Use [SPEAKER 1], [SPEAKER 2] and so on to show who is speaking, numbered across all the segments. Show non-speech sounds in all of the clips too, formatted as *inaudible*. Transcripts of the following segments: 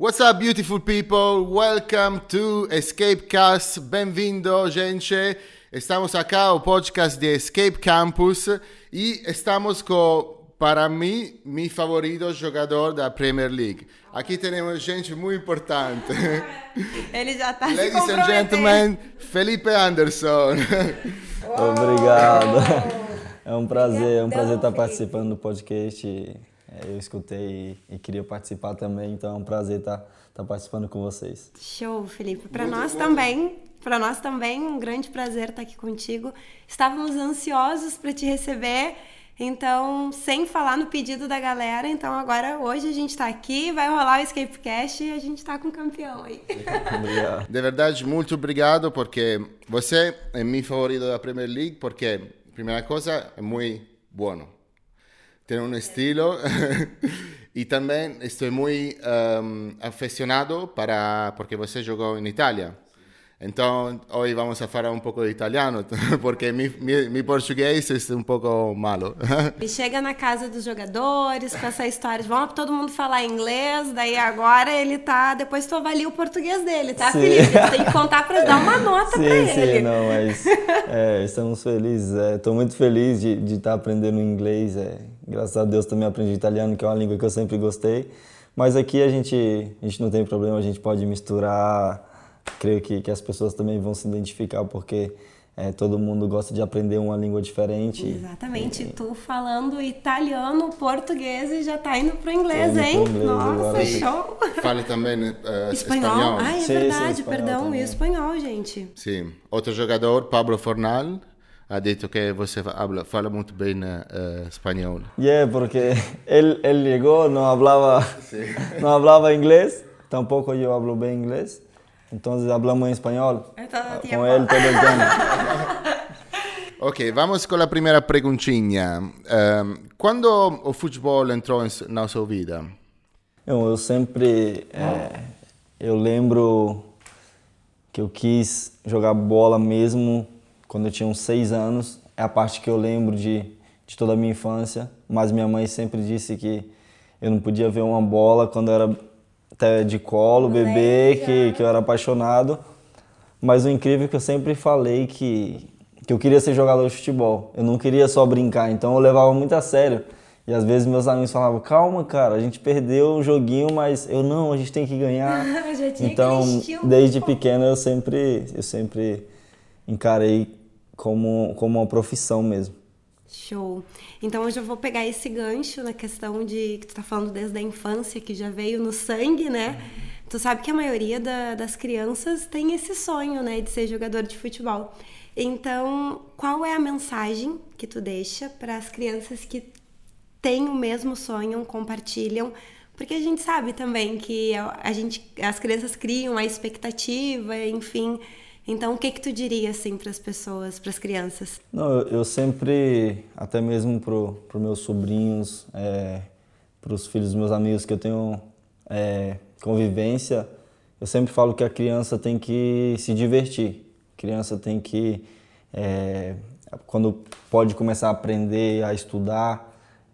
[SPEAKER 1] What's up, beautiful people? Welcome to Escape Cast. Bem-vindo, gente. Estamos acá o podcast de Escape Campus e estamos com, para mim, meu favorito jogador da Premier League. Aqui temos gente muito importante. *laughs*
[SPEAKER 2] Ele já está
[SPEAKER 1] Ladies and gentlemen, Felipe Anderson.
[SPEAKER 3] Obrigado. É um prazer, é um prazer estar participando do podcast. É, eu escutei e, queria participar também, então é um prazer estar, estar participando com vocês.
[SPEAKER 2] Show, Felipe. Para nós muito. também, para nós também, um grande prazer estar aqui contigo. Estávamos ansiosos para te receber. Então, sem falar no pedido da galera, então agora hoje a gente está aqui, vai rolar o Escapecast e a gente está com o campeão aí.
[SPEAKER 1] Obrigado. *laughs* De verdade, muito obrigado, porque você é meu favorito da Premier League, porque, primeira coisa, é muito bom tem um estilo *laughs* e também estou muito um, aficionado para porque você jogou em Itália. Então, hoje vamos a falar um pouco de italiano, *laughs* porque meu português é um pouco malo. *laughs*
[SPEAKER 2] E chega na casa dos jogadores com essa história de vamos todo mundo falar inglês, daí agora ele tá. Depois tu avalia o português dele, tá, sim. Felipe? Tu tem que contar para dar uma nota para ele.
[SPEAKER 3] Sim, não, mas é, estamos felizes. Estou é, muito feliz de, de estar tá aprendendo inglês. É, graças a Deus também aprendi italiano, que é uma língua que eu sempre gostei. Mas aqui a gente, a gente não tem problema, a gente pode misturar creio que, que as pessoas também vão se identificar porque é, todo mundo gosta de aprender uma língua diferente.
[SPEAKER 2] Exatamente. E, tu falando italiano, português e já tá indo pro inglês, hein? Pro inglês, Nossa, show!
[SPEAKER 1] Fale também uh, *laughs* espanhol.
[SPEAKER 2] espanhol. Ah, é sim, verdade, sim, perdão, também. e espanhol, gente.
[SPEAKER 1] Sim. Outro jogador, Pablo Fornal, ha detto que você fala, fala muito bem uh, espanhol.
[SPEAKER 3] Yeah, porque ele, ele chegou, não falava, não falava inglês, tampouco eu falo bem inglês. Entonces hablamos en español. Con él todo el tiempo. *laughs*
[SPEAKER 1] ok, vamos con la primera preguntinha. Um, quando o futebol entrou na sua vida?
[SPEAKER 3] Eu, eu sempre, é, eu lembro que eu quis jogar bola mesmo quando eu tinha uns seis anos. É a parte que eu lembro de, de toda a minha infância. Mas minha mãe sempre disse que eu não podia ver uma bola quando eu era até de colo, bebê, que, que eu era apaixonado. Mas o incrível é que eu sempre falei que, que eu queria ser jogador de futebol. Eu não queria só brincar, então eu levava muito a sério. E às vezes meus amigos falavam, calma, cara, a gente perdeu o joguinho, mas eu não, a gente tem que ganhar. *laughs* então, desde pequeno eu sempre, eu sempre encarei como, como uma profissão mesmo.
[SPEAKER 2] Show. Então eu vou pegar esse gancho na questão de que tu tá falando desde a infância, que já veio no sangue, né? Tu sabe que a maioria da, das crianças tem esse sonho, né, de ser jogador de futebol. Então, qual é a mensagem que tu deixa para as crianças que têm o mesmo sonho, compartilham? Porque a gente sabe também que a gente, as crianças criam a expectativa, enfim, então, o que que tu diria assim para as pessoas, para as crianças?
[SPEAKER 3] Não, eu sempre, até mesmo pro pro meus sobrinhos, é, para os filhos dos meus amigos que eu tenho é, convivência, eu sempre falo que a criança tem que se divertir. A criança tem que, é, quando pode começar a aprender, a estudar,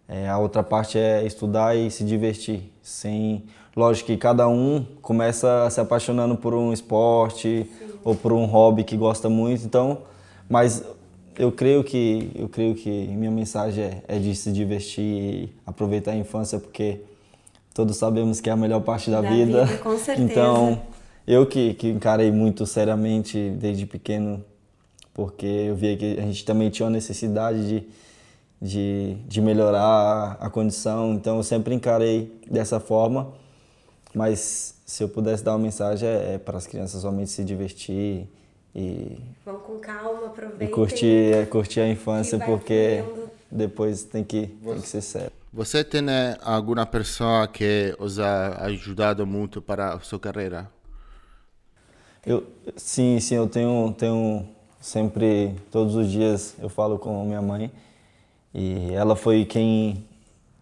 [SPEAKER 3] é, a outra parte é estudar e se divertir. Sem, lógico que cada um começa se apaixonando por um esporte. Sim ou por um hobby que gosta muito. Então, mas eu creio que eu creio que minha mensagem é, é de se divertir e aproveitar a infância porque todos sabemos que é a melhor parte da, da vida.
[SPEAKER 2] vida. Com *laughs* certeza.
[SPEAKER 3] Então, eu que, que encarei muito seriamente desde pequeno, porque eu via que a gente também tinha uma necessidade de, de, de melhorar a condição, então eu sempre encarei dessa forma, mas se eu pudesse dar uma mensagem é, é para as crianças somente se divertir e
[SPEAKER 2] vão com calma, aproveitem
[SPEAKER 3] e curtir, é, curtir a infância porque depois tem que tem que ser sério.
[SPEAKER 1] Você tem né, alguma pessoa que os ha ajudado muito para a sua carreira?
[SPEAKER 3] Eu sim, sim, eu tenho tenho sempre todos os dias eu falo com minha mãe e ela foi quem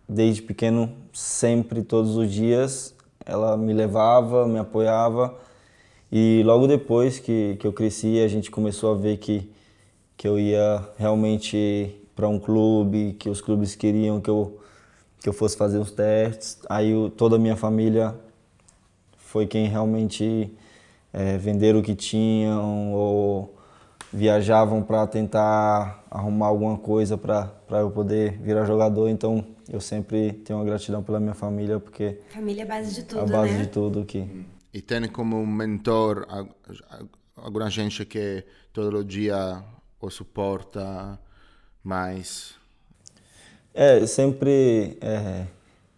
[SPEAKER 3] desde pequeno sempre todos os dias ela me levava, me apoiava. E logo depois que, que eu cresci, a gente começou a ver que, que eu ia realmente para um clube, que os clubes queriam que eu, que eu fosse fazer os testes. Aí toda a minha família foi quem realmente é, venderam o que tinham ou viajavam para tentar arrumar alguma coisa para eu poder virar jogador. Então eu sempre tenho uma gratidão pela minha família porque
[SPEAKER 2] família é a base de tudo,
[SPEAKER 3] a base
[SPEAKER 2] né?
[SPEAKER 3] de tudo aqui.
[SPEAKER 1] E tem como um mentor alguma gente que todo dia o suporta mais?
[SPEAKER 3] É, sempre é,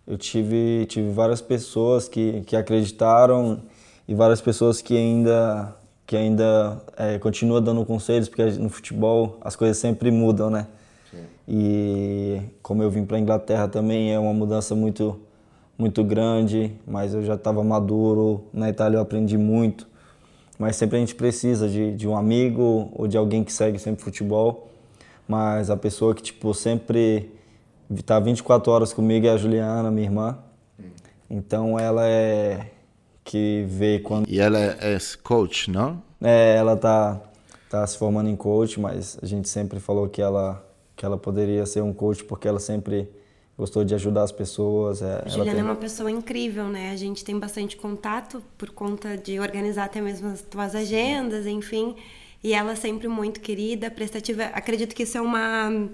[SPEAKER 3] eu tive, tive várias pessoas que, que acreditaram e várias pessoas que ainda, que ainda é, continuam dando conselhos, porque no futebol as coisas sempre mudam, né? Sim. E como eu vim para a Inglaterra também é uma mudança muito, muito grande, mas eu já estava maduro. Na Itália eu aprendi muito, mas sempre a gente precisa de, de um amigo ou de alguém que segue sempre futebol. Mas a pessoa que tipo sempre está 24 horas comigo é a Juliana, minha irmã. Então ela é que vê quando.
[SPEAKER 1] E ela é coach, não?
[SPEAKER 3] É, ela tá, tá se formando em coach, mas a gente sempre falou que ela, que ela poderia ser um coach porque ela sempre gostou de ajudar as pessoas. É,
[SPEAKER 2] Juliana
[SPEAKER 3] tem...
[SPEAKER 2] é uma pessoa incrível, né? A gente tem bastante contato por conta de organizar até mesmo as tuas agendas, enfim. E ela sempre muito querida, prestativa. Acredito que isso é uma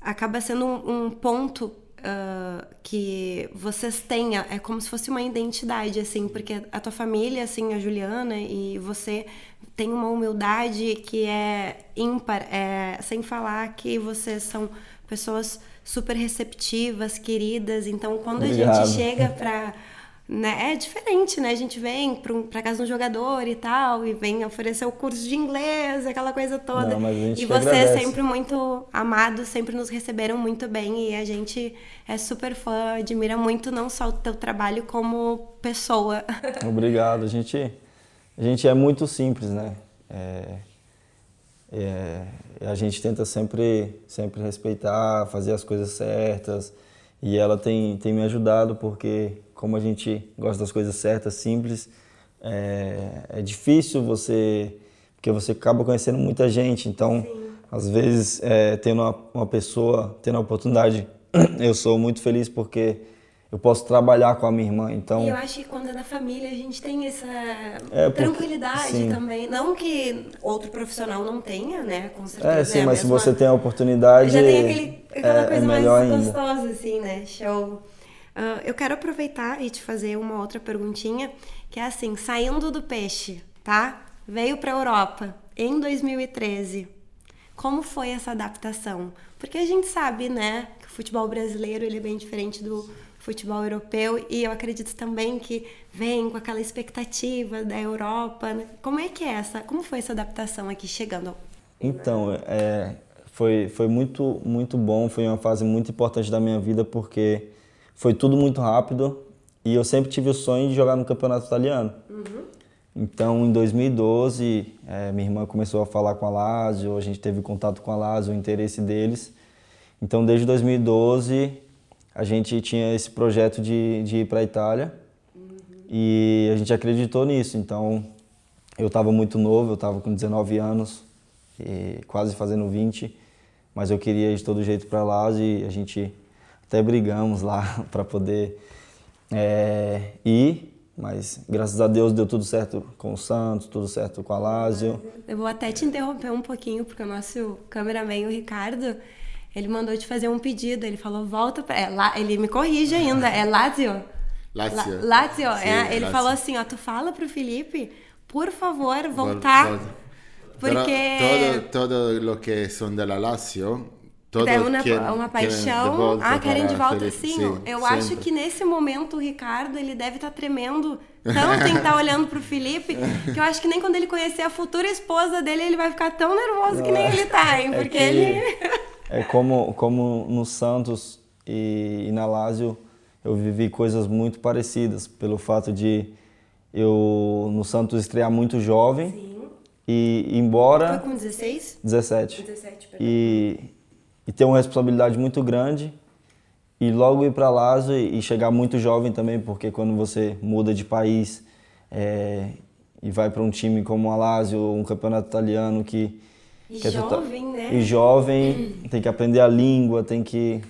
[SPEAKER 2] acaba sendo um, um ponto uh, que vocês têm, é como se fosse uma identidade, assim, porque a tua família, assim, a Juliana e você tem uma humildade que é ímpar, é, sem falar que vocês são pessoas super receptivas, queridas, então quando Obrigado. a gente chega para né? É diferente, né? A gente vem para casa de um jogador e tal, e vem oferecer o curso de inglês, aquela coisa toda.
[SPEAKER 3] Não,
[SPEAKER 2] e você é sempre muito amado, sempre nos receberam muito bem e a gente é super fã, admira muito não só o teu trabalho como pessoa. *laughs*
[SPEAKER 3] Obrigado. A gente, a gente é muito simples, né? É, é, a gente tenta sempre, sempre respeitar, fazer as coisas certas. E ela tem, tem me ajudado porque como a gente gosta das coisas certas, simples, é, é difícil você, porque você acaba conhecendo muita gente, então Sim. às vezes é, tendo uma, uma pessoa, tendo a oportunidade, *clears throat* eu sou muito feliz porque eu posso trabalhar com a minha irmã, então...
[SPEAKER 2] E eu acho que quando é da família a gente tem essa é, tranquilidade sim. também. Não que outro profissional não tenha, né? Com certeza.
[SPEAKER 3] É, sim, é mas mesma... se você tem a oportunidade... Já
[SPEAKER 2] tem aquele, aquela
[SPEAKER 3] é,
[SPEAKER 2] coisa
[SPEAKER 3] é
[SPEAKER 2] mais
[SPEAKER 3] ainda.
[SPEAKER 2] gostosa, assim, né? Show. Uh, eu quero aproveitar e te fazer uma outra perguntinha, que é assim, saindo do peixe, tá? Veio para a Europa em 2013. Como foi essa adaptação? Porque a gente sabe, né, que o futebol brasileiro ele é bem diferente do futebol europeu e eu acredito também que vem com aquela expectativa da Europa. Né? Como é que é essa? Como foi essa adaptação aqui chegando?
[SPEAKER 3] Então, é, foi, foi muito, muito bom, foi uma fase muito importante da minha vida porque foi tudo muito rápido e eu sempre tive o sonho de jogar no campeonato italiano. Uhum. Então, em 2012, é, minha irmã começou a falar com a Lazio, a gente teve contato com a Lazio, o interesse deles. Então, desde 2012, a gente tinha esse projeto de, de ir para a Itália uhum. e a gente acreditou nisso. Então, eu estava muito novo, eu estava com 19 anos, quase fazendo 20, mas eu queria ir de todo jeito para a Lazio e a gente até brigamos lá *laughs* para poder é, ir, mas graças a Deus deu tudo certo com o Santos, tudo certo com a Lázio.
[SPEAKER 2] Eu vou até te interromper um pouquinho, porque o nosso cameraman, o Ricardo, ele mandou te fazer um pedido. Ele falou, volta para. É, ele me corrige ainda, é Lazio? *laughs*
[SPEAKER 1] Lazio.
[SPEAKER 2] La, Lazio, Sim, é, ele Lazio. falou assim: ó, tu fala pro Felipe, por favor, voltar. Volta. Porque.
[SPEAKER 1] Todo, todo lo que son de la Lazio
[SPEAKER 2] Todo é uma, quer, uma paixão. ah, querem de volta, sim. sim eu sempre. acho que nesse momento o Ricardo ele deve estar tá tremendo *laughs* tanto em estar tá olhando pro Felipe, que eu acho que nem quando ele conhecer a futura esposa dele, ele vai ficar tão nervoso que nem ele tá, hein? É porque é ele.
[SPEAKER 3] é como, como no Santos e, e na Lazio eu vivi coisas muito parecidas, pelo fato de eu no Santos estrear muito jovem. Sim. E embora.
[SPEAKER 2] Foi com 16?
[SPEAKER 3] 17.
[SPEAKER 2] 17, perdão.
[SPEAKER 3] E e ter uma responsabilidade muito grande e logo ir para Lazio e chegar muito jovem também, porque quando você muda de país é, e vai para um time como a Lazio, um campeonato italiano que
[SPEAKER 2] e que jovem, é né?
[SPEAKER 3] E jovem, *clears throat* tem que aprender a língua, tem que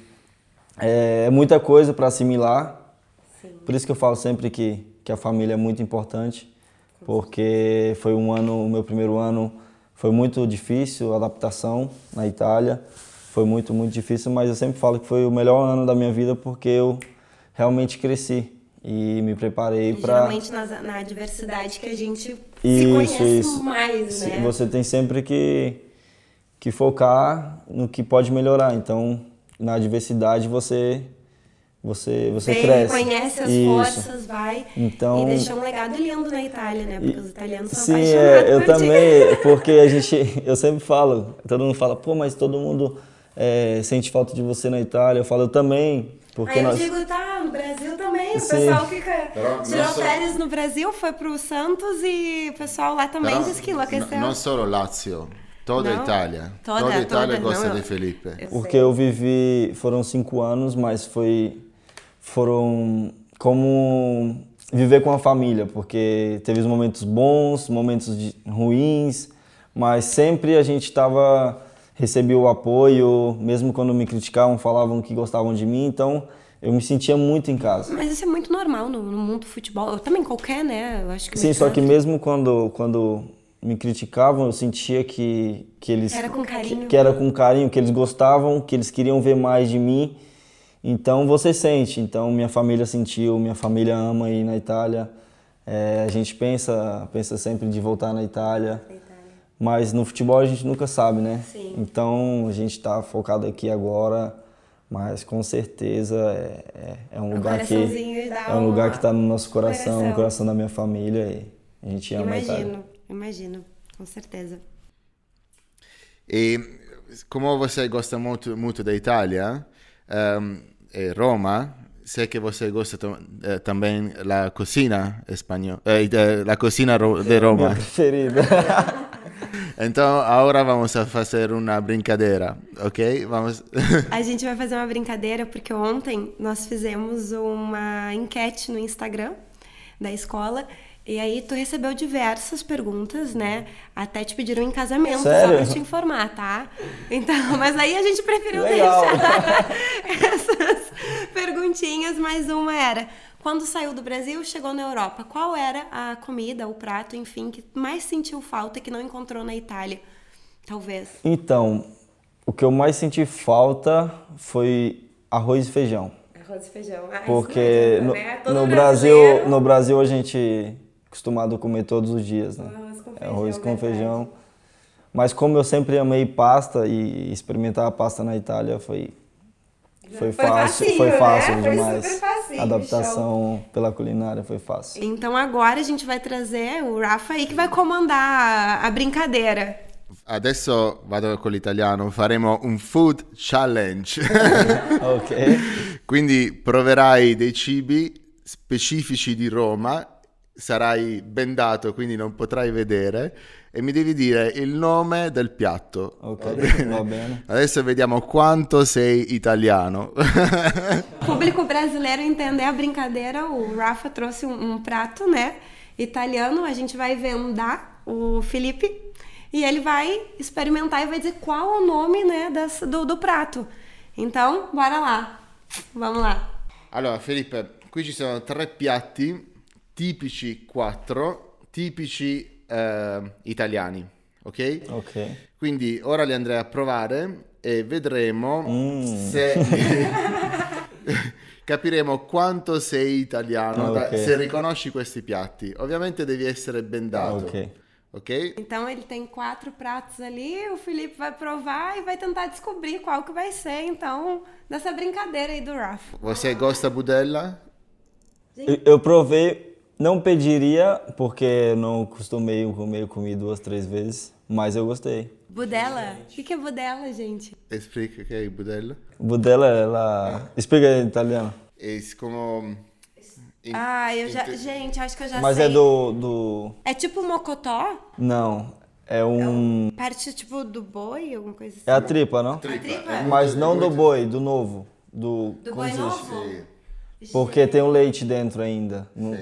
[SPEAKER 3] é, é muita coisa para assimilar. Sim. Por isso que eu falo sempre que que a família é muito importante, porque foi um ano, o meu primeiro ano foi muito difícil, a adaptação na Itália foi muito, muito difícil, mas eu sempre falo que foi o melhor ano da minha vida porque eu realmente cresci e me preparei para
[SPEAKER 2] geralmente na, na adversidade que a gente se conhece
[SPEAKER 3] isso.
[SPEAKER 2] mais, né?
[SPEAKER 3] Você tem sempre que que focar no que pode melhorar. Então, na adversidade você você você
[SPEAKER 2] Vem,
[SPEAKER 3] cresce.
[SPEAKER 2] conhece as
[SPEAKER 3] Isso.
[SPEAKER 2] forças, vai
[SPEAKER 3] Então-
[SPEAKER 2] e deixou um legado lindo na Itália, né? Porque os italianos são
[SPEAKER 3] Sim,
[SPEAKER 2] apaixonados
[SPEAKER 3] é, eu também, *laughs* porque a gente, *laughs* eu sempre falo, todo mundo fala, pô, mas todo mundo é, sente falta de você na Itália. Eu falo, eu também, porque
[SPEAKER 2] Aí eu
[SPEAKER 3] nós...
[SPEAKER 2] digo, tá, no Brasil também, o
[SPEAKER 3] Sim.
[SPEAKER 2] pessoal fica.
[SPEAKER 1] Però
[SPEAKER 2] Tirou
[SPEAKER 1] so-
[SPEAKER 2] férias no Brasil, foi pro Santos e o pessoal lá também
[SPEAKER 1] Però
[SPEAKER 2] diz que enlouqueceu.
[SPEAKER 1] no- non solo Lazio, toda
[SPEAKER 2] No?
[SPEAKER 1] Itália.
[SPEAKER 2] Toda,
[SPEAKER 1] toda Itália
[SPEAKER 2] toda,
[SPEAKER 1] gosta
[SPEAKER 2] no.
[SPEAKER 1] di Felipe.
[SPEAKER 2] Eu
[SPEAKER 3] Porque
[SPEAKER 2] sei.
[SPEAKER 3] eu vivi, foram cinco anos, mas foi, foram como viver com a família, porque teve os momentos bons, momentos de- ruins, mas sempre a gente estava, recebia o apoio, mesmo quando me criticavam, falavam que gostavam de mim, então eu me sentia muito em casa.
[SPEAKER 2] Mas isso é muito normal no, no mundo do futebol. Eu também, qualquer, né? Eu acho que
[SPEAKER 3] Sim, só que mesmo quando, quando me criticavam, eu sentia que, que eles...
[SPEAKER 2] Era com carinho.
[SPEAKER 3] Que, que era com carinho, que eles gostavam, que eles queriam ver mais de mim. Então você sente, então minha família sentiu, minha família ama ir na Itália. É, a gente pensa, pensa sempre de voltar na Itália. Mas no futebol a gente nunca sabe, né?
[SPEAKER 2] Sim.
[SPEAKER 3] Então a gente está focado aqui agora, mas com certeza é, é, é um lugar que é um lugar que está no nosso coração,
[SPEAKER 2] coração.
[SPEAKER 3] no coração da minha família e a gente ama a Itália.
[SPEAKER 2] Imagino, imagino, com certeza.
[SPEAKER 1] E como você gosta muito, muito da Itália, ehm, e Roma, sei que você gosta eh, também da cozinha espanhola, eh, da- da cozinha de
[SPEAKER 3] Minha
[SPEAKER 1] Roma.
[SPEAKER 3] preferida. *laughs*
[SPEAKER 1] Então, agora vamos a fazer uma brincadeira, ok? Vamos. *laughs*
[SPEAKER 2] A gente vai fazer uma brincadeira porque ontem nós fizemos uma enquete no Instagram da escola e aí tu recebeu diversas perguntas, né? Até te pediram em casamento,
[SPEAKER 3] Sério?
[SPEAKER 2] só pra te informar, tá? Então, *laughs* mas aí a gente preferiu
[SPEAKER 3] Legal.
[SPEAKER 2] deixar *laughs* essas perguntinhas, mas uma era quando saiu do Brasil, chegou na Europa, qual era a comida, o prato, enfim, que mais sentiu falta e que não encontrou na Itália? Talvez.
[SPEAKER 3] Então, o que eu mais senti falta foi arroz e feijão.
[SPEAKER 2] Arroz e feijão. Ah,
[SPEAKER 3] Porque
[SPEAKER 2] não
[SPEAKER 3] no,
[SPEAKER 2] né?
[SPEAKER 3] No
[SPEAKER 2] brasileiro-
[SPEAKER 3] Brasil, no Brasil a gente é acostumado a comer todos os dias, né?
[SPEAKER 2] Arroz com
[SPEAKER 3] É
[SPEAKER 2] feijão,
[SPEAKER 3] arroz com feijão. Mas como eu sempre amei pasta e experimentar a pasta na Itália foi foi
[SPEAKER 2] Foi
[SPEAKER 3] fácil,
[SPEAKER 2] facinho,
[SPEAKER 3] foi
[SPEAKER 2] né?
[SPEAKER 3] fácil
[SPEAKER 2] Foi
[SPEAKER 3] demais.
[SPEAKER 2] super facinho,
[SPEAKER 3] a adaptação pela culinária foi fácil.
[SPEAKER 2] Então agora a gente vai trazer o Rafa aí que vai comandar a brincadeira.
[SPEAKER 1] Adesso vado con l'italiano, faremo un food challenge. *laughs*
[SPEAKER 3] ok.
[SPEAKER 1] Quindi proverai dei cibi specifici di Roma, sarai bendato, quindi non potrai vedere, e mi devi dire il nome del piatto.
[SPEAKER 3] Ok,
[SPEAKER 1] va bene?
[SPEAKER 3] va bene.
[SPEAKER 1] Adesso vediamo quanto sei italiano. *laughs*
[SPEAKER 2] Público brasileiro entender a brincadeira, o Rafa trouxe um, um prato, né? Italiano, a gente vai vendar o Felipe e ele vai experimentar e vai dizer qual o nome, né, dessa- do, do prato. Então, bora lá. Vamos lá.
[SPEAKER 1] Allora, Felipe, qui ci sono tre piatti tipici, quattro, tipici eh, italiani, ok?
[SPEAKER 3] Ok.
[SPEAKER 1] Quindi ora li andrei a provare e vedremo
[SPEAKER 3] Mm.
[SPEAKER 1] se *laughs* capiremo quanto sei italiano, da-
[SPEAKER 3] Ok.
[SPEAKER 1] se riconosci questi piatti. Ovviamente devi essere bendato.
[SPEAKER 3] Ok.
[SPEAKER 1] Ok?
[SPEAKER 2] Então ele tem quatro pratos ali, o Felipe vai provar e vai tentar descobrir qual que vai ser, então, dessa brincadeira aí do Rafa.
[SPEAKER 1] Você gosta budella?
[SPEAKER 3] Eu, eu provei, não pediria, porque não costumei comer, comi duas, três vezes, mas eu gostei.
[SPEAKER 2] Budela? O que, que é budela, gente?
[SPEAKER 1] Explica o che è budella.
[SPEAKER 3] Budella, ela... Explica em italiano.
[SPEAKER 1] É como...
[SPEAKER 2] Ah, eu já. Gente, acho que eu já
[SPEAKER 3] Mas
[SPEAKER 2] sei.
[SPEAKER 3] é do, do...
[SPEAKER 2] É tipo mocotó?
[SPEAKER 3] Não, é um...
[SPEAKER 2] Parte tipo do boi, alguma coisa assim.
[SPEAKER 3] É a tripa, não?
[SPEAKER 2] tripa?
[SPEAKER 3] Mas não do boi, do novo. Do,
[SPEAKER 2] Do boi novo?
[SPEAKER 3] Porque tem o leite dentro ainda. Não-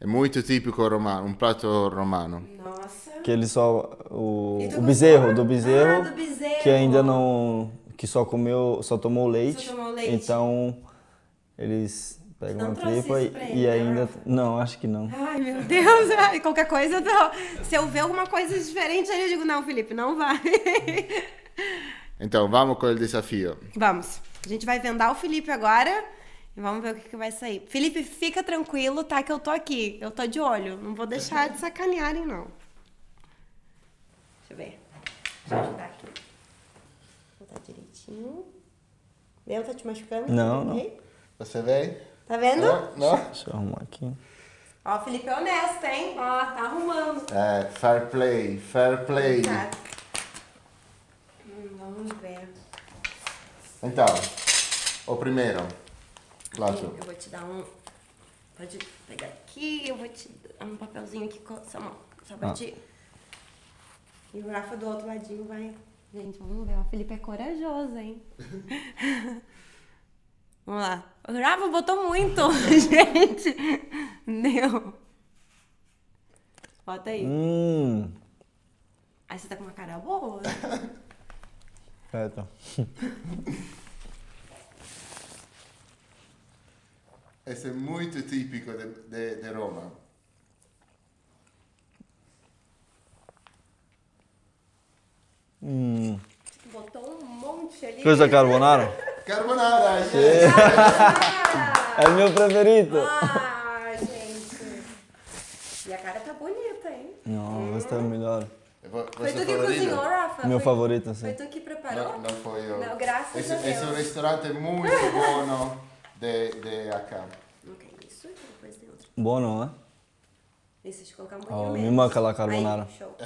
[SPEAKER 1] sì. È molto tipico romano, un prato romano.
[SPEAKER 2] Nossa.
[SPEAKER 3] Que ele só... O,
[SPEAKER 2] E
[SPEAKER 3] o bezerro, do bezerro,
[SPEAKER 2] Ah, do bezerro.
[SPEAKER 3] que ainda não... Que só comeu, só tomou leite.
[SPEAKER 2] tomou leite.
[SPEAKER 3] Então, eles Pega
[SPEAKER 2] Não
[SPEAKER 3] uma tripa
[SPEAKER 2] isso
[SPEAKER 3] e,
[SPEAKER 2] pra
[SPEAKER 3] e
[SPEAKER 2] ele, né,
[SPEAKER 3] ainda.
[SPEAKER 2] Rafa?
[SPEAKER 3] Não, acho que não.
[SPEAKER 2] Ai, meu Deus. *laughs* Qualquer coisa, eu tô- se eu ver alguma coisa diferente, aí eu digo, não, Felipe, não vai. *laughs*
[SPEAKER 1] Então, vamos com o desafio.
[SPEAKER 2] Vamos. A gente vai vendar o Felipe agora e vamos ver o que, que vai sair. Felipe, fica tranquilo, tá? Que eu tô aqui. Eu tô de olho. Não vou deixar de sacanearem, não. Deixa eu ver. Deixa eu ajudar aqui. Vou botar direitinho. Deu? Tá te machucando?
[SPEAKER 3] Não, não.
[SPEAKER 1] Você vê?
[SPEAKER 2] Tá vendo?
[SPEAKER 1] Não? Não?
[SPEAKER 3] Deixa eu arrumar aqui.
[SPEAKER 2] Ó, o Felipe é honesto, hein? Ó, tá arrumando.
[SPEAKER 1] É, fair play, fair play.
[SPEAKER 2] Tá. Hum, vamos ver.
[SPEAKER 1] Então, o primeiro. Claro.
[SPEAKER 2] Eu vou te dar um. Pode pegar aqui, eu vou te dar um papelzinho aqui com essa mão. Só pra
[SPEAKER 3] Ah.
[SPEAKER 2] ti. E o Rafa do outro ladinho vai. Gente, vamos ver. O Felipe é corajoso, hein? *laughs* vamos lá. O Rafa botou muito, *laughs* gente. Deu. Bota aí.
[SPEAKER 3] Hum.
[SPEAKER 2] Aí você tá com uma cara boa.
[SPEAKER 3] Certo. *laughs*
[SPEAKER 1] Esse é muito típico de, de, de Roma.
[SPEAKER 3] Hum.
[SPEAKER 2] Botou um monte ali.
[SPEAKER 3] Questa carbonara?
[SPEAKER 1] Carbonara, yes.
[SPEAKER 3] É o meu preferido.
[SPEAKER 2] Ah, gente. E a cara tá bonita, hein?
[SPEAKER 3] Não, este é o melhor.
[SPEAKER 2] Foi
[SPEAKER 1] Você
[SPEAKER 2] tu que cozinhou, Rafa?
[SPEAKER 3] Meu
[SPEAKER 2] Foi-
[SPEAKER 3] favorito, sim.
[SPEAKER 2] Foi tu que preparou?
[SPEAKER 1] Não, não foi eu.
[SPEAKER 2] Não, graças
[SPEAKER 1] esse,
[SPEAKER 2] a Deus.
[SPEAKER 1] esse é restaurante muito bom de, de acá.
[SPEAKER 2] Ok, isso e depois tem outro.
[SPEAKER 3] Bom, não é?
[SPEAKER 2] Isso, deixa eu colocar um pouquinho
[SPEAKER 3] Oh, me
[SPEAKER 2] menos.
[SPEAKER 3] manca lá carbonara.
[SPEAKER 2] Aí, show.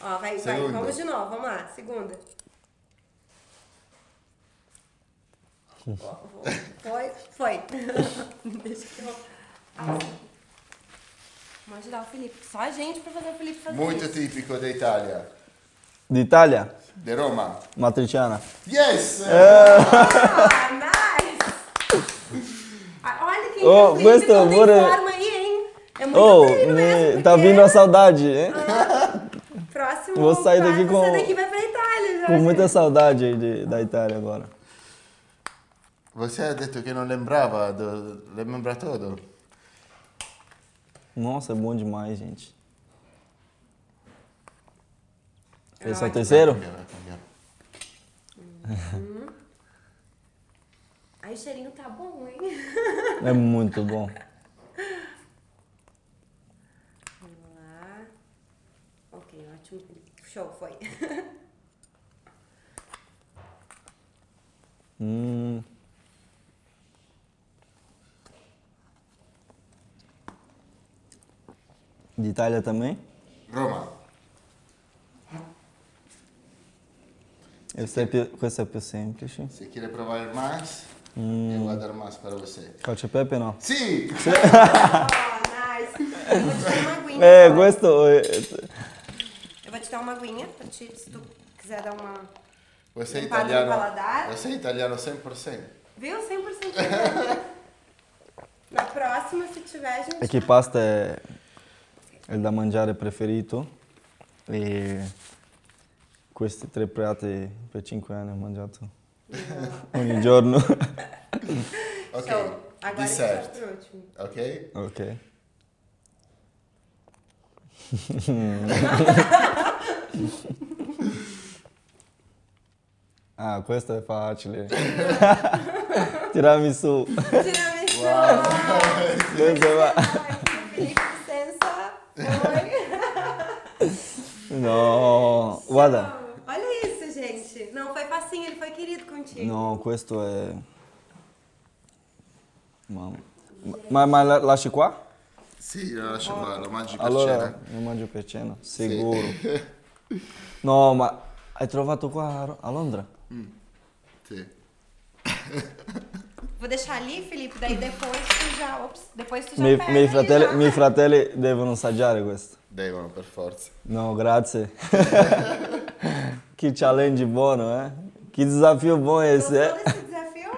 [SPEAKER 2] Ó, vai, vai,
[SPEAKER 1] Segunda.
[SPEAKER 2] vamos de novo, vamos lá, segunda. Ó, vou- Foi, foi. *laughs* Deixa que eu... Assim. Vamos ajudar o Felipe. Só a gente pra fazer o Felipe fazer
[SPEAKER 1] Muito
[SPEAKER 2] isso.
[SPEAKER 1] típico da Itália.
[SPEAKER 3] D'Italia?
[SPEAKER 1] De Roma.
[SPEAKER 3] Matriciana.
[SPEAKER 1] Yes!
[SPEAKER 2] Ah, nice!
[SPEAKER 3] Oh,
[SPEAKER 2] não
[SPEAKER 3] pure-
[SPEAKER 2] forma aí, hein? É muito
[SPEAKER 3] Oh, me... tá vindo a saudade, hein? *laughs*
[SPEAKER 2] Próximo
[SPEAKER 3] Vou sair daqui com-
[SPEAKER 2] Você daqui vai pra Itália já.
[SPEAKER 3] Com muita saudade aí de, da Itália agora.
[SPEAKER 1] Você ha detto che non lembrava, do, lembra tudo?
[SPEAKER 3] Nossa, é bom demais, gente. Esse é o
[SPEAKER 2] ótimo.
[SPEAKER 3] terceiro?
[SPEAKER 1] Cambiare.
[SPEAKER 2] Aí o cheirinho tá bom, hein?
[SPEAKER 3] É muito bom.
[SPEAKER 2] Vamos lá. Ok, ótimo. Show, foi.
[SPEAKER 3] Hum. De Itália também?
[SPEAKER 1] Roma.
[SPEAKER 3] Esse é, più- questo è più semplice.
[SPEAKER 1] Se quiere provare más, yo voy a dar más para você.
[SPEAKER 3] Cacio e pepe no?
[SPEAKER 1] Sì! *laughs*
[SPEAKER 2] Oh, nice. Eu vou te dar uma aguinha.
[SPEAKER 3] Eh, questo è...
[SPEAKER 2] Eu vou te dar uma aguinha pra ti, se tu quiser dar uma...
[SPEAKER 1] Você é italiano.
[SPEAKER 2] paladar.
[SPEAKER 1] Você é italiano 100%.
[SPEAKER 2] Viu? 100%. Na próxima, se tiver, gente...
[SPEAKER 3] Perché pasta è il da mangiare preferito e questi tre piatti per 5 anni ho mangiato ogni giorno. *laughs* *laughs*
[SPEAKER 1] Ok.
[SPEAKER 2] Show. Agora a gente vai
[SPEAKER 1] Dessert.
[SPEAKER 2] pro último.
[SPEAKER 1] Ok?
[SPEAKER 3] ok. *laughs* ah, questo è facile. Tiramisù. *laughs*
[SPEAKER 2] Tiramisu. Felipe, licença. Oi.
[SPEAKER 3] No, guarda.
[SPEAKER 2] Olha isso, gente. Não, foi facinho, ele foi querido contigo.
[SPEAKER 3] No, questo è... Mamma. Ma, ma la- lasci qua?
[SPEAKER 1] Sì, lo lascio qua, lo mangi per
[SPEAKER 3] Allora
[SPEAKER 1] cena.
[SPEAKER 3] lo mangio per cena, sicuro. *laughs* No, ma hai trovato qua a a Londra?
[SPEAKER 1] Sì. *laughs*
[SPEAKER 2] Vou deixar ali, Felipe, daí depois tu já. Ops, depois tu já
[SPEAKER 3] Mi-
[SPEAKER 2] pega
[SPEAKER 3] miei, fratelli,
[SPEAKER 2] já.
[SPEAKER 3] miei fratelli devono assaggiare questo.
[SPEAKER 1] Devono, per forza.
[SPEAKER 3] No, grazie. *laughs* que challenge buono, eh? Que desafio bom esse,
[SPEAKER 2] Gostou
[SPEAKER 3] é?
[SPEAKER 2] desse desafio?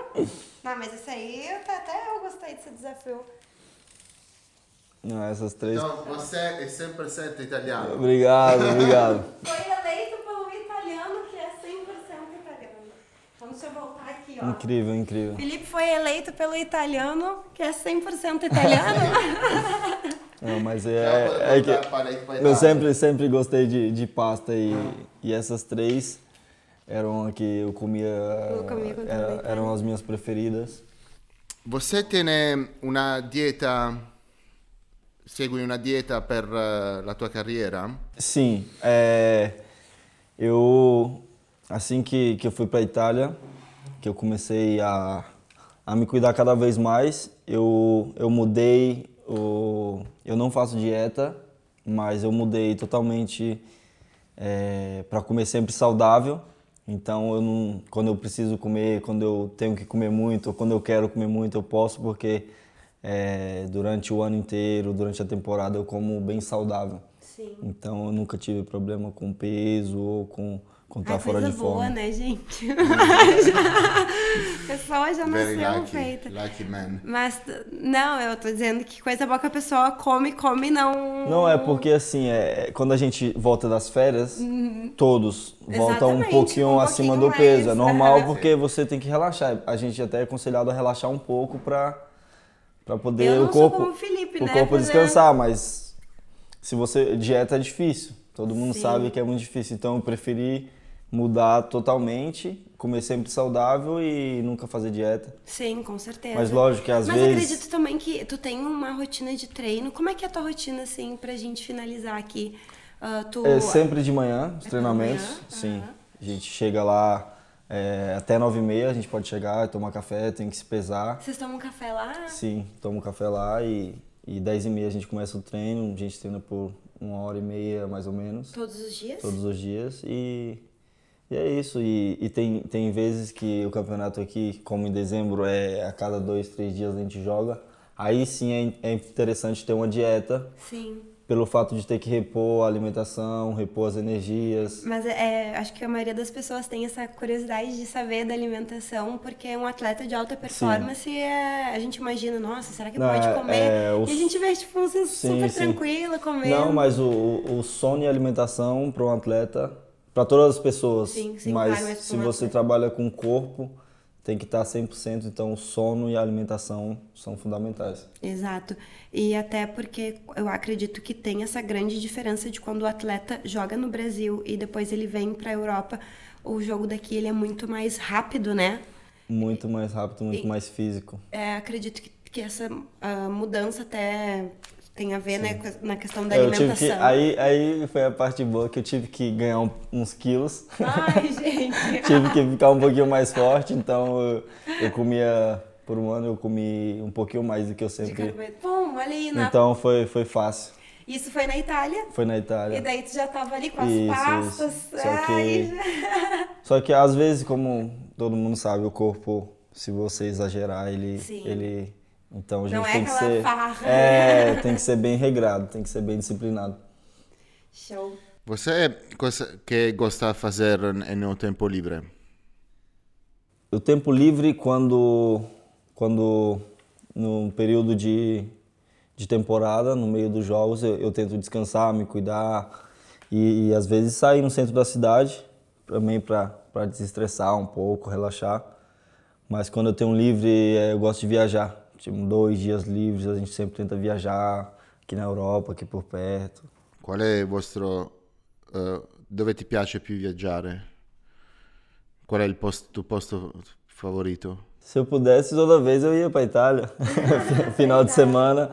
[SPEAKER 2] Não, mas esse aí, até- até eu gostei desse desafio.
[SPEAKER 3] Não, essas três.
[SPEAKER 1] Então, você é 100% italiano.
[SPEAKER 3] Obrigado, *laughs* obrigado.
[SPEAKER 2] Foi eleito pelo italiano que é 100% italiano. Vamos deixa eu voltar aqui. ó.
[SPEAKER 3] Incrível, incrível.
[SPEAKER 2] Felipe foi eleito pelo italiano, que é 100% italiano. *laughs*
[SPEAKER 3] Não, mas é, é que eu sempre, sempre gostei de, de pasta e, e essas três eram a que eu comia,
[SPEAKER 2] Eu comia
[SPEAKER 3] era- eram as minhas preferidas.
[SPEAKER 1] Você tem una dieta, segui una dieta per eh, la tua carriera?
[SPEAKER 3] Sim, é, eu assim que, que eu fui para Itália, que eu comecei a, a me cuidar cada vez mais, eu, eu mudei, o, eu não faço dieta, mas eu mudei totalmente para comer sempre saudável. Então, eu não, quando eu preciso comer, quando eu tenho que comer muito, ou quando eu quero comer muito, eu posso, porque é, durante o ano inteiro, durante a temporada, eu como bem saudável.
[SPEAKER 2] Sim.
[SPEAKER 3] Então eu nunca tive problema com peso ou com estar
[SPEAKER 2] Ai,
[SPEAKER 3] fora de
[SPEAKER 2] boa, né, gente? *laughs* a pessoa já
[SPEAKER 1] Very
[SPEAKER 2] nasceu
[SPEAKER 1] lucky,
[SPEAKER 2] feita.
[SPEAKER 1] lucky man.
[SPEAKER 2] Mas, não, eu tô dizendo que coisa boa que a pessoa come, come, não...
[SPEAKER 3] Não é porque assim, é, quando a gente volta das férias, todos voltam um pouquinho
[SPEAKER 2] um
[SPEAKER 3] acima
[SPEAKER 2] pouquinho
[SPEAKER 3] do peso.
[SPEAKER 2] mais,
[SPEAKER 3] É normal *laughs* porque você tem que relaxar. A gente até é aconselhado a relaxar um pouco para para poder o corpo
[SPEAKER 2] Felipe,
[SPEAKER 3] o
[SPEAKER 2] né,
[SPEAKER 3] corpo
[SPEAKER 2] por
[SPEAKER 3] descansar, mas se você dieta é difícil. Todo mundo
[SPEAKER 2] Sim.
[SPEAKER 3] sabe que é muito difícil, então eu preferi mudar totalmente, comer sempre saudável e nunca fazer dieta.
[SPEAKER 2] Sim, com certeza.
[SPEAKER 3] Mas lógico que às
[SPEAKER 2] Mas
[SPEAKER 3] vezes-
[SPEAKER 2] acredito também que tu tem uma rotina de treino. Como é que é a tua rotina, assim, pra gente finalizar aqui? Ah, tu...
[SPEAKER 3] É sempre de manhã, os
[SPEAKER 2] É
[SPEAKER 3] treinamentos.
[SPEAKER 2] manhã?
[SPEAKER 3] Sim.
[SPEAKER 2] Aham.
[SPEAKER 3] A gente chega lá é, até nove e meia, a gente pode chegar, tomar café, tem que se pesar.
[SPEAKER 2] Vocês tomam café lá?
[SPEAKER 3] Sim, toma um café lá e, e dez e meia a gente começa o treino. A gente treina por uma hora e meia, mais ou menos,
[SPEAKER 2] Todos os dias?
[SPEAKER 3] todos os dias. E, e é isso. E, e tem, tem vezes que o campeonato aqui, como em dezembro, é a cada dois, três dias a gente joga. Aí sim é, é interessante ter uma dieta
[SPEAKER 2] Sim.
[SPEAKER 3] pelo fato de ter que repor a alimentação, repor as energias.
[SPEAKER 2] Mas é, acho que a maioria das pessoas tem essa curiosidade de saber da alimentação, porque um atleta de alta performance, é, a gente imagina, nossa, será que
[SPEAKER 3] Não,
[SPEAKER 2] pode
[SPEAKER 3] é-
[SPEAKER 2] comer?
[SPEAKER 3] é, o
[SPEAKER 2] E a gente vê, tipo, você
[SPEAKER 3] Sim,
[SPEAKER 2] super
[SPEAKER 3] sim.
[SPEAKER 2] tranquila, comendo.
[SPEAKER 3] Não, mas o, o o sono e a alimentação para um atleta, para todas as pessoas,
[SPEAKER 2] Sim, sim,
[SPEAKER 3] mas
[SPEAKER 2] claro,
[SPEAKER 3] se você trabalha com o corpo, tem que estar 100%, então o sono e a alimentação são fundamentais.
[SPEAKER 2] Exato. E até porque eu acredito que tem essa grande diferença de quando o atleta joga no Brasil e depois ele vem para a Europa, o jogo daqui ele é muito mais rápido, né?
[SPEAKER 3] Muito mais rápido, muito
[SPEAKER 2] E-
[SPEAKER 3] mais físico.
[SPEAKER 2] É, acredito que, que essa ah, mudança até tem a ver né, com a- na questão da
[SPEAKER 3] Eu tive
[SPEAKER 2] alimentação.
[SPEAKER 3] que, aí, aí foi a parte boa que eu tive que ganhar um- uns quilos.
[SPEAKER 2] Ai, *laughs* gente.
[SPEAKER 3] tive que ficar um pouquinho mais forte, então eu, eu comia, por um ano eu comi um pouquinho mais do que eu sempre...
[SPEAKER 2] Bom, olha aí, na...
[SPEAKER 3] Então foi, foi fácil.
[SPEAKER 2] isso foi na Itália.
[SPEAKER 3] Foi na Itália.
[SPEAKER 2] E daí tu já tava ali com as
[SPEAKER 3] Isso,
[SPEAKER 2] pastas.
[SPEAKER 3] isso. Só que-
[SPEAKER 2] já- *laughs*
[SPEAKER 3] Só que às vezes, como todo mundo sabe, o corpo, se você exagerar, ele.
[SPEAKER 2] Sim.
[SPEAKER 3] ele então a gente
[SPEAKER 2] Não é
[SPEAKER 3] tem que
[SPEAKER 2] aquela
[SPEAKER 3] ser.
[SPEAKER 2] farra.
[SPEAKER 3] É, *laughs* tem que ser bem regrado, tem que ser bem disciplinado.
[SPEAKER 2] Show.
[SPEAKER 1] Você che gosta di fare nel tempo livre?
[SPEAKER 3] O tempo livre, quando, quando no período de, de temporada, no meio dos jogos, eu, eu tento descansar, me cuidar e, e às vezes sair no centro da cidade também para desestressar um pouco, relaxar. Mas quando eu tenho um livre, eh, eu gosto de viajar. Tipo, dois dias livres, a gente sempre tenta viajar aqui na Europa, aqui por perto.
[SPEAKER 1] Qual è il vostro... eh, dove ti piace più viaggiare? Qual è il post- tuo posto favorito?
[SPEAKER 3] Se eu pudesse, toda vez eu ia para Itália, *laughs* final de semana.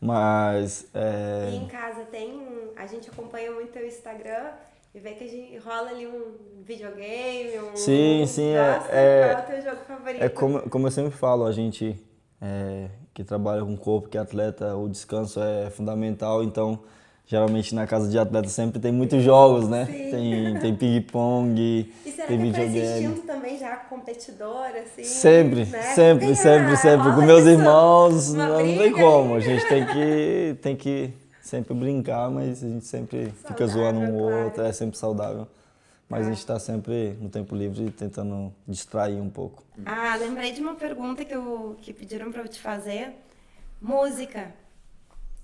[SPEAKER 3] Mas é,
[SPEAKER 2] E em casa tem. A gente acompanha muito teu Instagram e vê que a gente rola ali um videogame, um.
[SPEAKER 3] Sim, sim, é-
[SPEAKER 2] Nossa,
[SPEAKER 3] é-
[SPEAKER 2] Qual é o teu jogo favorito?
[SPEAKER 3] É como, como eu sempre falo, a gente é, que trabalha com o corpo, que é atleta, o descanso é fundamental. Então, geralmente na casa de atleta sempre tem muitos jogos, né?
[SPEAKER 2] Sim.
[SPEAKER 3] Tem, tem ping-pong, tem
[SPEAKER 2] é pra esse
[SPEAKER 3] videogame.
[SPEAKER 2] instinto também já competidor, assim?
[SPEAKER 3] Sempre,
[SPEAKER 2] né?
[SPEAKER 3] sempre,
[SPEAKER 2] Tem,
[SPEAKER 3] sempre, sempre. Com meus irmãos,
[SPEAKER 2] uma
[SPEAKER 3] não, tem como. A gente tem que, tem que sempre brincar, mas a gente sempre *laughs* fica zoando um
[SPEAKER 2] Saudável, claro.
[SPEAKER 3] outro, é sempre saudável. Mas a gente está sempre no tempo livre tentando distrair um pouco.
[SPEAKER 2] Ah, lembrei de uma pergunta que, eu, que pediram pra eu te fazer. Música.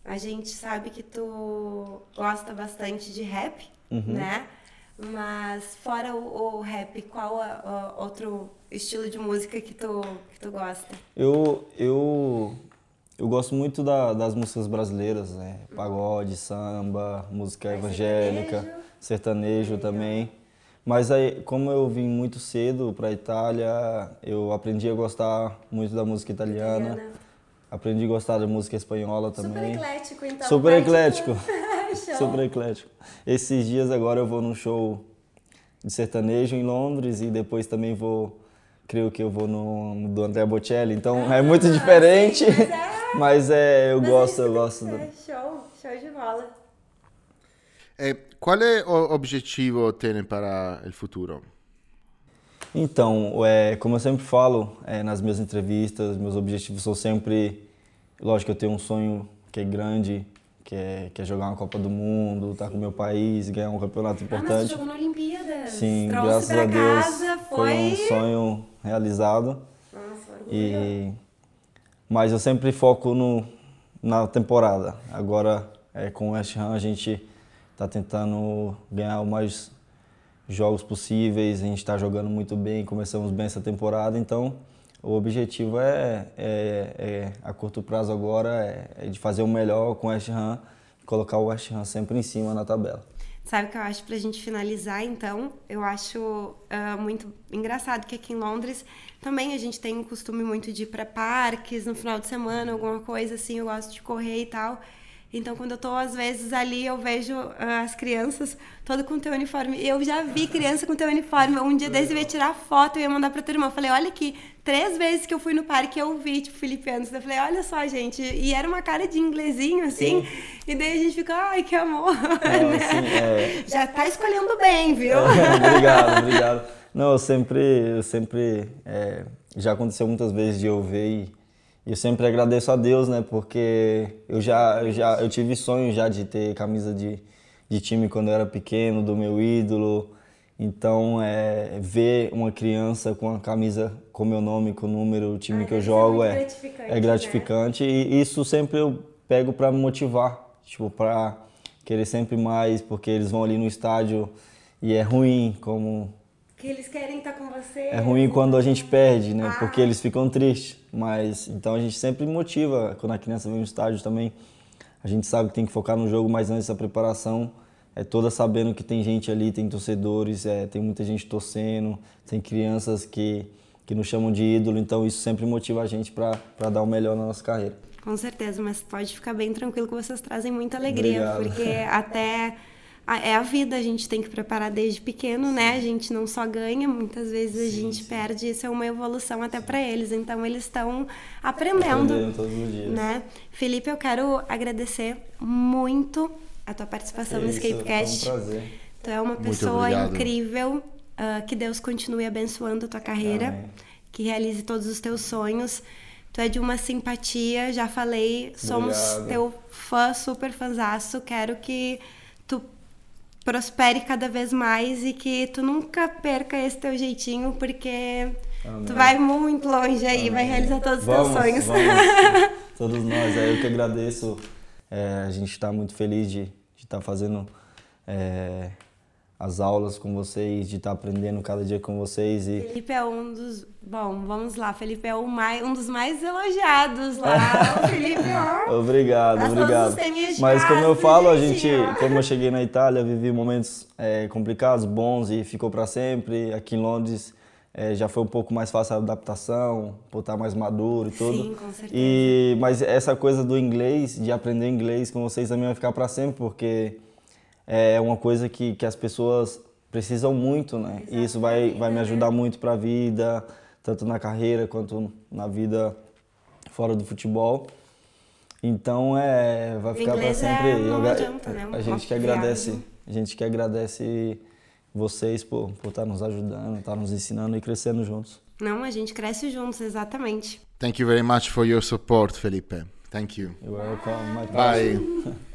[SPEAKER 2] A gente sabe que tu gosta bastante de rap,
[SPEAKER 3] Uhum.
[SPEAKER 2] né? Mas fora o, o rap, qual a- a- outro estilo de música que tu, que tu gosta?
[SPEAKER 3] Eu, eu, eu gosto muito da, das músicas brasileiras, né? Pagode, samba, música evangélica,
[SPEAKER 2] sertanejo?
[SPEAKER 3] sertanejo também. Mas aí, como eu vim muito cedo para a Itália, eu aprendi a gostar muito da música italiana.
[SPEAKER 2] Italiana.
[SPEAKER 3] Aprendi a gostar da música espanhola
[SPEAKER 2] Super
[SPEAKER 3] também.
[SPEAKER 2] eclético, então.
[SPEAKER 3] Super eclético. *laughs* Super eclético. Esses dias agora eu vou num show de sertanejo em Londres e depois também vou, creio que eu vou no, do André Bocelli. Então é muito
[SPEAKER 2] Ah,
[SPEAKER 3] diferente,
[SPEAKER 2] sim, mas é- *laughs*
[SPEAKER 3] mas é, eu
[SPEAKER 2] Mas é
[SPEAKER 3] gosto,
[SPEAKER 2] isso
[SPEAKER 3] eu gosto. do-.
[SPEAKER 2] Show, show de bola.
[SPEAKER 1] E qual è l'obiettivo tiene para il futuro?
[SPEAKER 3] Então, é, como eu sempre falo é, nas minhas entrevistas, meus objetivos são sempre, lógico, eu tenho um sonho que é grande, que é, que é jogar uma Copa do Mundo, estar com o meu país, ganhar um campeonato
[SPEAKER 2] Ah, mas
[SPEAKER 3] importante.
[SPEAKER 2] jogou na Olimpíadas.
[SPEAKER 3] Sim,
[SPEAKER 2] Trouxe
[SPEAKER 3] graças
[SPEAKER 2] pra
[SPEAKER 3] a Deus
[SPEAKER 2] casa,
[SPEAKER 3] foi
[SPEAKER 2] foi...
[SPEAKER 3] um sonho realizado.
[SPEAKER 2] Nossa.
[SPEAKER 3] E mas eu sempre foco no na temporada. Agora é, com o West Ham a gente está tentando ganhar o mais jogos possíveis. A gente está jogando muito bem, começamos bem essa temporada. Então o objetivo é, é- é, a curto prazo agora é, é de fazer o melhor com o West Ham, colocar o West Ham sempre em cima na tabela.
[SPEAKER 2] Sabe o que eu acho pra gente finalizar, então? Eu acho ah, muito engraçado que aqui em Londres também a gente tem um costume muito de ir pra parques no final de semana, alguma coisa assim, eu gosto de correr e tal. Então, quando eu tô, às vezes, ali, eu vejo ah, as crianças todo com teu uniforme. Eu já vi criança com teu uniforme. Um dia desse eu ia tirar foto e ia mandar pra tua irmã. Eu falei, olha aqui, três vezes que eu fui no parque eu vi, tipo, Felipe Anderson. Eu falei, olha só, gente. E era uma cara de inglesinho, assim. E daí a gente fica, ai, que amor.
[SPEAKER 3] Não, *laughs*
[SPEAKER 2] né?
[SPEAKER 3] assim, é,
[SPEAKER 2] Já tá escolhendo bem, viu?
[SPEAKER 3] obrigado, obrigado. Não, eu sempre, eu sempre, é, já aconteceu muitas vezes de eu ver e, e eu sempre agradeço a Deus, né? Porque eu já, eu já, eu tive sonho já de ter camisa de, de time quando eu era pequeno, do meu ídolo. Então, é, ver uma criança com a camisa com meu nome, com o número, o time
[SPEAKER 2] Ah,
[SPEAKER 3] que eu
[SPEAKER 2] ser
[SPEAKER 3] jogo
[SPEAKER 2] muito
[SPEAKER 3] é
[SPEAKER 2] gratificante,
[SPEAKER 3] é
[SPEAKER 2] né?
[SPEAKER 3] gratificante e isso sempre eu pego para me motivar, tipo, para querer sempre mais, porque eles vão ali no estádio e é ruim como
[SPEAKER 2] Que eles querem estar com você.
[SPEAKER 3] é ruim quando a gente perde, né?
[SPEAKER 2] Ah.
[SPEAKER 3] Porque eles ficam tristes. Mas então a gente sempre motiva quando a criança vem no estádio também. A gente sabe que tem que focar no jogo, mas antes da preparação é toda sabendo que tem gente ali, tem torcedores, é, tem muita gente torcendo, tem crianças que que nos chamam de ídolo. Então isso sempre motiva a gente para dar o melhor na nossa carreira.
[SPEAKER 2] Com certeza, mas pode ficar bem tranquilo que vocês trazem muita alegria,
[SPEAKER 3] Obrigado.
[SPEAKER 2] porque até é a vida, a gente tem que preparar desde pequeno, né? A gente não só ganha, muitas vezes a gente perde, isso é uma evolução até para eles, então eles estão aprendendo,
[SPEAKER 3] Aprendendo todos os dias.
[SPEAKER 2] né? Felipe, eu quero agradecer muito a tua participação no
[SPEAKER 3] Isso,
[SPEAKER 2] Escapecast.
[SPEAKER 3] Foi um prazer.
[SPEAKER 2] Tu é uma pessoa incrível. ah, que Deus continue abençoando a tua carreira.
[SPEAKER 3] Amém.
[SPEAKER 2] Que realize todos os teus sonhos. Tu é de uma simpatia, já falei. Somos
[SPEAKER 3] Obrigado.
[SPEAKER 2] teu fã, super fanzaço. Quero que prospere cada vez mais e que tu nunca perca esse teu jeitinho, porque
[SPEAKER 3] Amém.
[SPEAKER 2] tu vai muito longe aí, vai realizar todos os
[SPEAKER 3] Vamos,
[SPEAKER 2] teus sonhos.
[SPEAKER 3] vamos. *laughs* Todos nós. É, eu que agradeço. É, a gente está muito feliz de estar fazendo é, as aulas com vocês, de estar aprendendo cada dia com vocês. E
[SPEAKER 2] Felipe é um dos. Bom, vamos lá. Felipe é mais, um dos mais elogiados lá. *laughs* Felipe, ó.
[SPEAKER 3] Obrigado,
[SPEAKER 2] todos
[SPEAKER 3] obrigado. Mas como eu
[SPEAKER 2] casa,
[SPEAKER 3] falo, a
[SPEAKER 2] direitinho,
[SPEAKER 3] gente, como eu cheguei na Itália, vivi momentos é, complicados, bons e ficou para sempre. Aqui em Londres é, já foi um pouco mais fácil a adaptação, por estar mais maduro e tudo.
[SPEAKER 2] Sim, com certeza.
[SPEAKER 3] E mas essa coisa do inglês, de aprender inglês com vocês também vai ficar para sempre, porque é uma coisa que, que as pessoas precisam muito, né? E isso vai, vai me ajudar muito para a vida, tanto na carreira quanto na vida fora do futebol. Então é, vai ficar para
[SPEAKER 2] é-
[SPEAKER 3] sempre.
[SPEAKER 2] não
[SPEAKER 3] Eu-
[SPEAKER 2] adianta, né?
[SPEAKER 3] A
[SPEAKER 2] Uma
[SPEAKER 3] gente que agradece, a gente que agradece vocês por, por estar nos ajudando, estar nos ensinando e crescendo juntos.
[SPEAKER 2] Não, a gente cresce juntos, exatamente.
[SPEAKER 1] Thank you very much for your support, Felipe. Thank you.
[SPEAKER 3] Eu welcome my
[SPEAKER 1] Bye. *laughs*